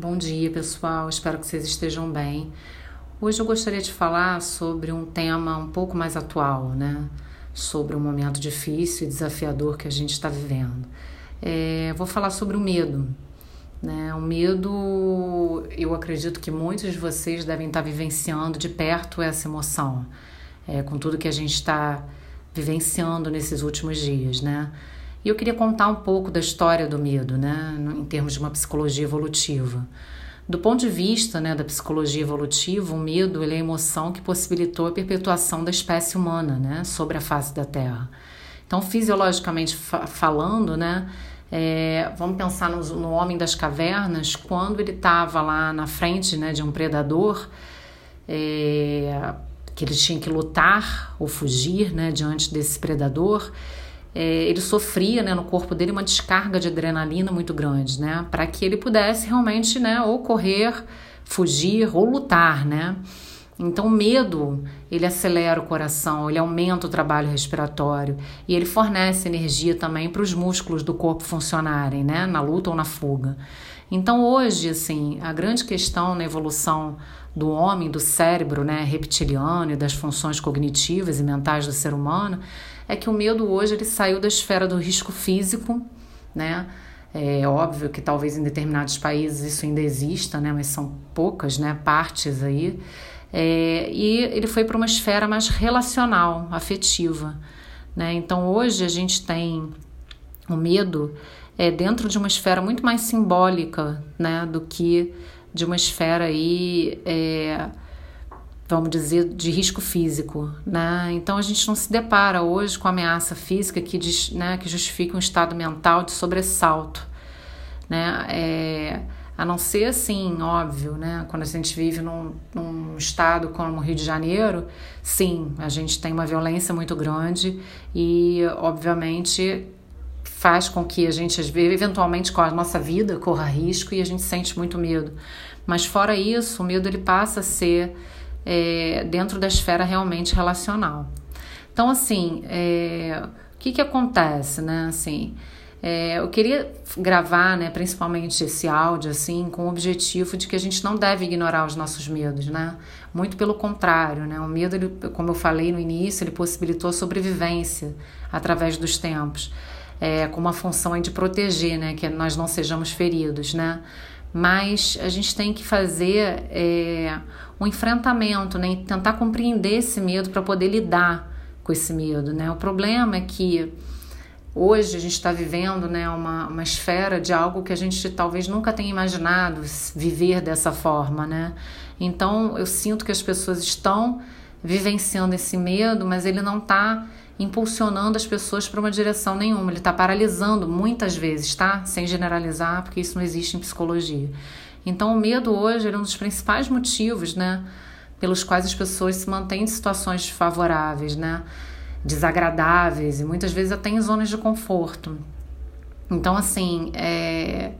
Bom dia, pessoal. Espero que vocês estejam bem. Hoje eu gostaria de falar sobre um tema um pouco mais atual, né? Sobre um momento difícil e desafiador que a gente está vivendo. É, vou falar sobre o medo. Né? O medo, eu acredito que muitos de vocês devem estar vivenciando de perto essa emoção, é, com tudo que a gente está vivenciando nesses últimos dias, né? E eu queria contar um pouco da história do medo, né, em termos de uma psicologia evolutiva. Do ponto de vista né, da psicologia evolutiva, o medo é a emoção que possibilitou a perpetuação da espécie humana né, sobre a face da Terra. Então, fisiologicamente fa falando, né, é, vamos pensar no, no, homem das cavernas, quando ele estava lá na frente né, de um predador, é, que ele tinha que lutar ou fugir né, diante desse predador, é, ele sofria né, no corpo dele uma descarga de adrenalina muito grande, né? Para que ele pudesse realmente, né, ou correr, fugir ou lutar, né? Então, o medo, ele acelera o coração, ele aumenta o trabalho respiratório e ele fornece energia também para os músculos do corpo funcionarem, né, na luta ou na fuga. Então, hoje, assim, a grande questão na evolução do homem, do cérebro, né, reptiliano e das funções cognitivas e mentais do ser humano é que o medo hoje ele saiu da esfera do risco físico, né? É óbvio que talvez em determinados países isso ainda exista, né? Mas são poucas, né? Partes aí. É, e ele foi para uma esfera mais relacional, afetiva, né? Então hoje a gente tem o medo é dentro de uma esfera muito mais simbólica, né? Do que de uma esfera aí é, vamos dizer, de risco físico, né? Então a gente não se depara hoje com ameaça física que, diz, né, que justifique um estado mental de sobressalto, né? É, a não ser assim, óbvio, né? Quando a gente vive num, num estado como o Rio de Janeiro, sim, a gente tem uma violência muito grande e, obviamente, faz com que a gente, eventualmente, com a nossa vida corra risco e a gente sente muito medo. Mas fora isso, o medo ele passa a ser é, dentro da esfera realmente relacional. Então, assim, é, o que, que acontece, né? Assim, é, eu queria gravar, né, principalmente esse áudio, assim, com o objetivo de que a gente não deve ignorar os nossos medos, né? Muito pelo contrário, né? O medo, ele, como eu falei no início, ele possibilitou a sobrevivência através dos tempos, é, com uma função de proteger, né? Que nós não sejamos feridos, né? Mas a gente tem que fazer é, um enfrentamento, né? Tentar compreender esse medo para poder lidar com esse medo, né? O problema é que hoje a gente está vivendo, né, uma, uma esfera de algo que a gente talvez nunca tenha imaginado viver dessa forma, né? Então eu sinto que as pessoas estão vivenciando esse medo, mas ele não está impulsionando as pessoas para uma direção nenhuma, ele está paralisando muitas vezes, tá? Sem generalizar, porque isso não existe em psicologia. Então, o medo hoje é um dos principais motivos, né, pelos quais as pessoas se mantêm em situações desfavoráveis, né, desagradáveis e muitas vezes até em zonas de conforto. Então, assim, é,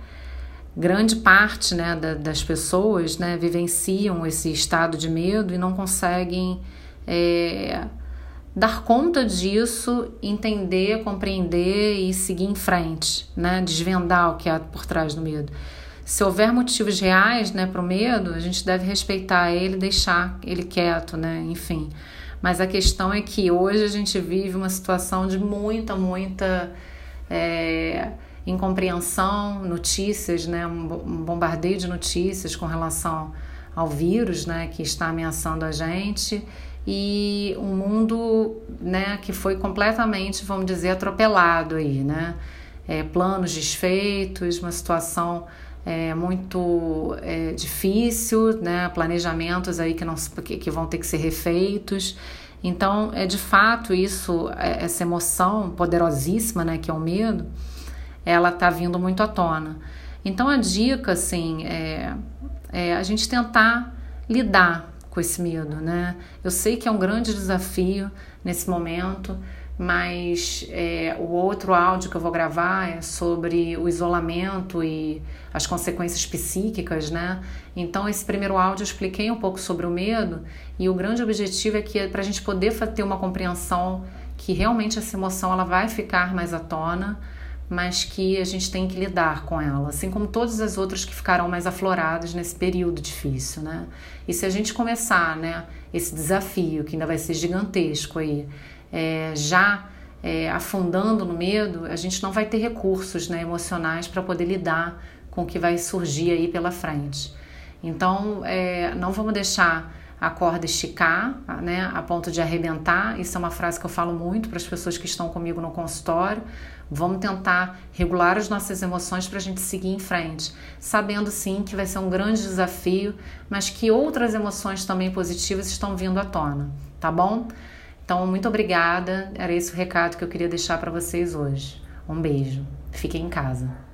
grande parte né, da, das pessoas né, vivenciam esse estado de medo e não conseguem é, dar conta disso, entender, compreender e seguir em frente, né, desvendar o que há por trás do medo se houver motivos reais né, para o medo, a gente deve respeitar ele, deixar ele quieto, né? Enfim. Mas a questão é que hoje a gente vive uma situação de muita, muita é, incompreensão, notícias, né? Um bombardeio de notícias com relação ao vírus, né? Que está ameaçando a gente e um mundo, né? Que foi completamente, vamos dizer, atropelado aí, né? É, planos desfeitos, uma situação é muito é, difícil, né? planejamentos aí que, não, que, que vão ter que ser refeitos. Então, é de fato isso, é, essa emoção poderosíssima, né, que é o medo, ela está vindo muito à tona. Então, a dica, assim, é, é a gente tentar lidar com esse medo, né? Eu sei que é um grande desafio nesse momento, mas é, o outro áudio que eu vou gravar é sobre o isolamento e as consequências psíquicas, né? Então, esse primeiro áudio eu expliquei um pouco sobre o medo e o grande objetivo é que é para a gente poder ter uma compreensão que realmente essa emoção ela vai ficar mais à tona, mas que a gente tem que lidar com ela, assim como todas as outras que ficaram mais afloradas nesse período difícil, né? E se a gente começar, né, esse desafio que ainda vai ser gigantesco aí, é, já é, afundando no medo, a gente não vai ter recursos né, emocionais para poder lidar com o que vai surgir aí pela frente. Então, é, não vamos deixar a corda esticar, né, a ponto de arrebentar. Isso é uma frase que eu falo muito para as pessoas que estão comigo no consultório. Vamos tentar regular as nossas emoções para a gente seguir em frente, sabendo sim que vai ser um grande desafio, mas que outras emoções também positivas estão vindo à tona, tá bom? Então, muito obrigada. Era esse o recado que eu queria deixar para vocês hoje. Um beijo. Fiquem em casa.